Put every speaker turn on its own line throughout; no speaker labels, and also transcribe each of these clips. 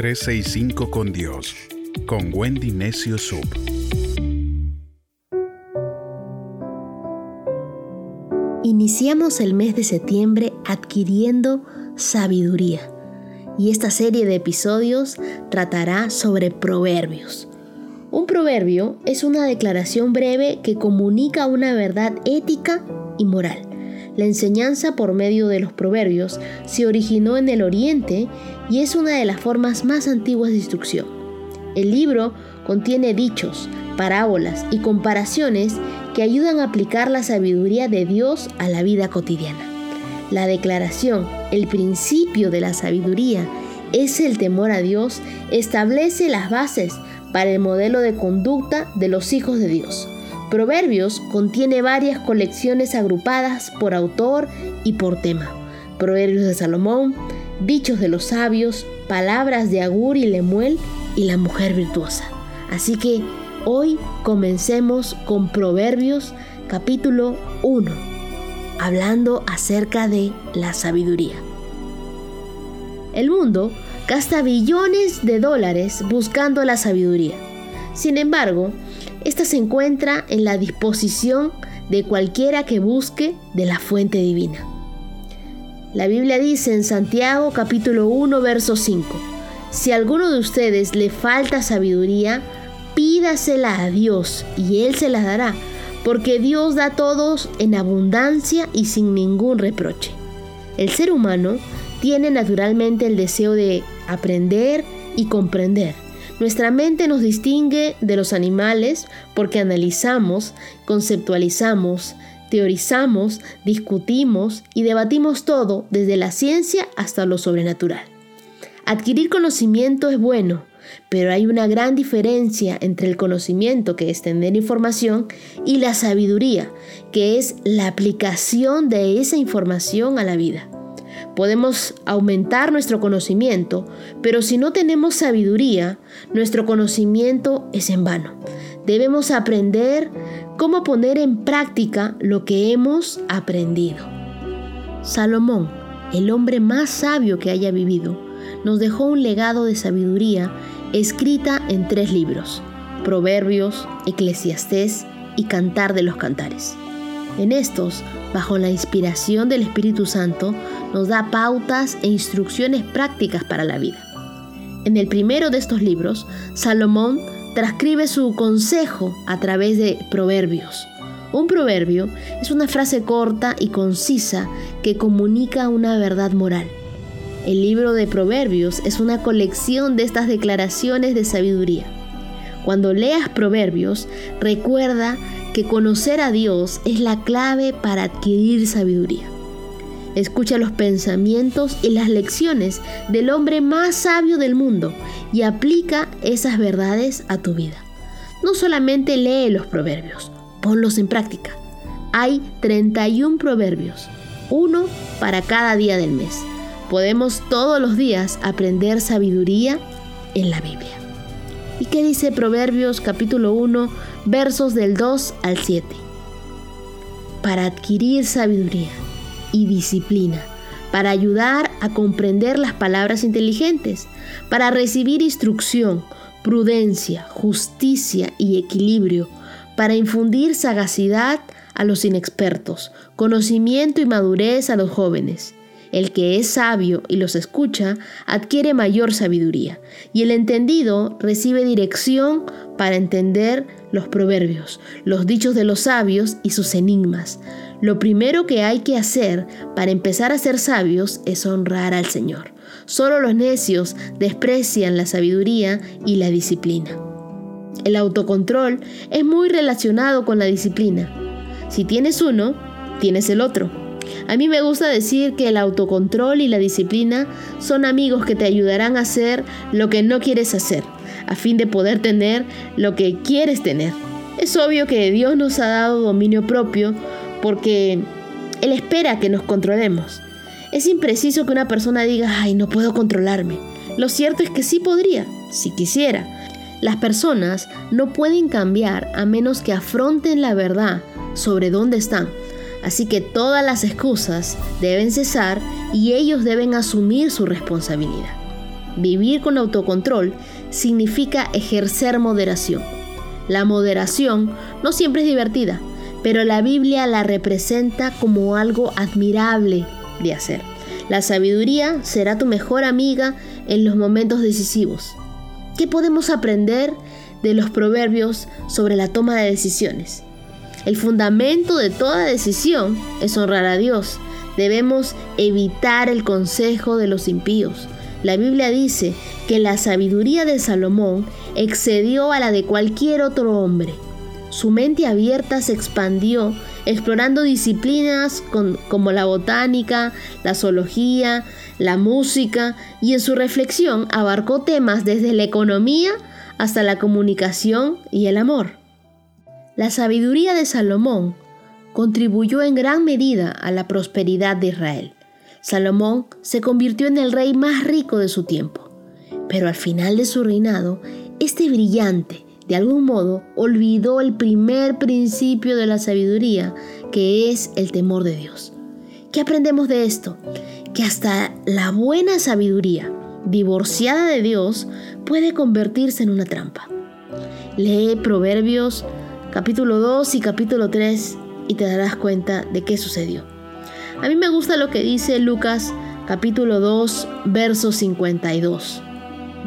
365 con Dios, con Wendy Necio Sub.
Iniciamos el mes de septiembre adquiriendo sabiduría y esta serie de episodios tratará sobre proverbios. Un proverbio es una declaración breve que comunica una verdad ética y moral. La enseñanza por medio de los proverbios se originó en el Oriente y es una de las formas más antiguas de instrucción. El libro contiene dichos, parábolas y comparaciones que ayudan a aplicar la sabiduría de Dios a la vida cotidiana. La declaración, el principio de la sabiduría, es el temor a Dios, establece las bases para el modelo de conducta de los hijos de Dios. Proverbios contiene varias colecciones agrupadas por autor y por tema. Proverbios de Salomón, dichos de los sabios, palabras de Agur y Lemuel y la mujer virtuosa. Así que hoy comencemos con Proverbios capítulo 1, hablando acerca de la sabiduría. El mundo gasta billones de dólares buscando la sabiduría. Sin embargo, esta se encuentra en la disposición de cualquiera que busque de la fuente divina. La Biblia dice en Santiago capítulo 1 verso 5, si a alguno de ustedes le falta sabiduría, pídasela a Dios y Él se la dará, porque Dios da a todos en abundancia y sin ningún reproche. El ser humano tiene naturalmente el deseo de aprender y comprender. Nuestra mente nos distingue de los animales porque analizamos, conceptualizamos, teorizamos, discutimos y debatimos todo desde la ciencia hasta lo sobrenatural. Adquirir conocimiento es bueno, pero hay una gran diferencia entre el conocimiento, que es tener información, y la sabiduría, que es la aplicación de esa información a la vida. Podemos aumentar nuestro conocimiento, pero si no tenemos sabiduría, nuestro conocimiento es en vano. Debemos aprender cómo poner en práctica lo que hemos aprendido. Salomón, el hombre más sabio que haya vivido, nos dejó un legado de sabiduría escrita en tres libros, Proverbios, Eclesiastés y Cantar de los Cantares. En estos, bajo la inspiración del Espíritu Santo, nos da pautas e instrucciones prácticas para la vida. En el primero de estos libros, Salomón transcribe su consejo a través de proverbios. Un proverbio es una frase corta y concisa que comunica una verdad moral. El libro de proverbios es una colección de estas declaraciones de sabiduría. Cuando leas proverbios, recuerda que conocer a Dios es la clave para adquirir sabiduría. Escucha los pensamientos y las lecciones del hombre más sabio del mundo y aplica esas verdades a tu vida. No solamente lee los proverbios, ponlos en práctica. Hay 31 proverbios, uno para cada día del mes. Podemos todos los días aprender sabiduría en la Biblia. ¿Y qué dice Proverbios capítulo 1, versos del 2 al 7? Para adquirir sabiduría y disciplina, para ayudar a comprender las palabras inteligentes, para recibir instrucción, prudencia, justicia y equilibrio, para infundir sagacidad a los inexpertos, conocimiento y madurez a los jóvenes el que es sabio y los escucha adquiere mayor sabiduría, y el entendido recibe dirección para entender los proverbios, los dichos de los sabios y sus enigmas. Lo primero que hay que hacer para empezar a ser sabios es honrar al Señor. Solo los necios desprecian la sabiduría y la disciplina. El autocontrol es muy relacionado con la disciplina. Si tienes uno, tienes el otro. A mí me gusta decir que el autocontrol y la disciplina son amigos que te ayudarán a hacer lo que no quieres hacer, a fin de poder tener lo que quieres tener. Es obvio que Dios nos ha dado dominio propio porque Él espera que nos controlemos. Es impreciso que una persona diga, ay, no puedo controlarme. Lo cierto es que sí podría, si quisiera. Las personas no pueden cambiar a menos que afronten la verdad sobre dónde están Así que todas las excusas deben cesar y ellos deben asumir su responsabilidad. Vivir con autocontrol significa ejercer moderación. La moderación no siempre es divertida, pero la Biblia la representa como algo admirable de hacer. La sabiduría será tu mejor amiga en los momentos decisivos. ¿Qué podemos aprender de los proverbios sobre la toma de decisiones? El fundamento de toda decisión es honrar a Dios. Debemos evitar el consejo de los impíos. La Biblia dice que la sabiduría de Salomón excedió a la de cualquier otro hombre. Su mente abierta se expandió explorando disciplinas como la botánica, la zoología, la música y en su reflexión abarcó temas desde la economía hasta la comunicación y el amor. La sabiduría de Salomón contribuyó en gran medida a la prosperidad de Israel. Salomón se convirtió en el rey más rico de su tiempo, pero al final de su reinado, este brillante, de algún modo, olvidó el primer principio de la sabiduría, que es el temor de Dios. ¿Qué aprendemos de esto? Que hasta la buena sabiduría, divorciada de Dios, puede convertirse en una trampa. Lee Proverbios capítulo 2 y capítulo 3 y te darás cuenta de qué sucedió. A mí me gusta lo que dice Lucas capítulo 2 verso 52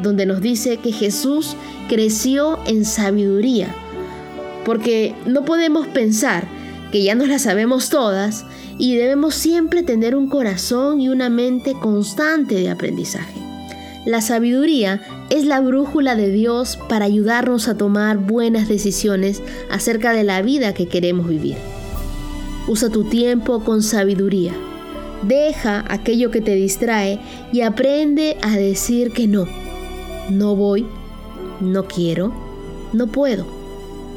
donde nos dice que Jesús creció en sabiduría, porque no podemos pensar que ya nos la sabemos todas y debemos siempre tener un corazón y una mente constante de aprendizaje. La sabiduría es la brújula de Dios para ayudarnos a tomar buenas decisiones acerca de la vida que queremos vivir. Usa tu tiempo con sabiduría. Deja aquello que te distrae y aprende a decir que no no voy, no quiero, no puedo.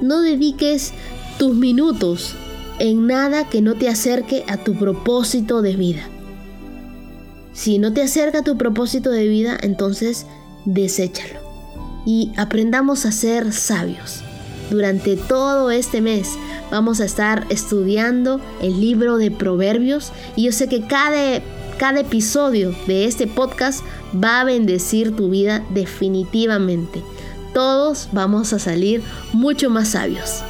No dediques tus minutos en nada que no te acerque a tu propósito de vida. Si no te acerca tu propósito de vida, entonces deséchalo. Y aprendamos a ser sabios. Durante todo este mes vamos a estar estudiando el libro de Proverbios y yo sé que cada cada episodio de este podcast va a bendecir tu vida definitivamente. Todos vamos a salir mucho más sabios.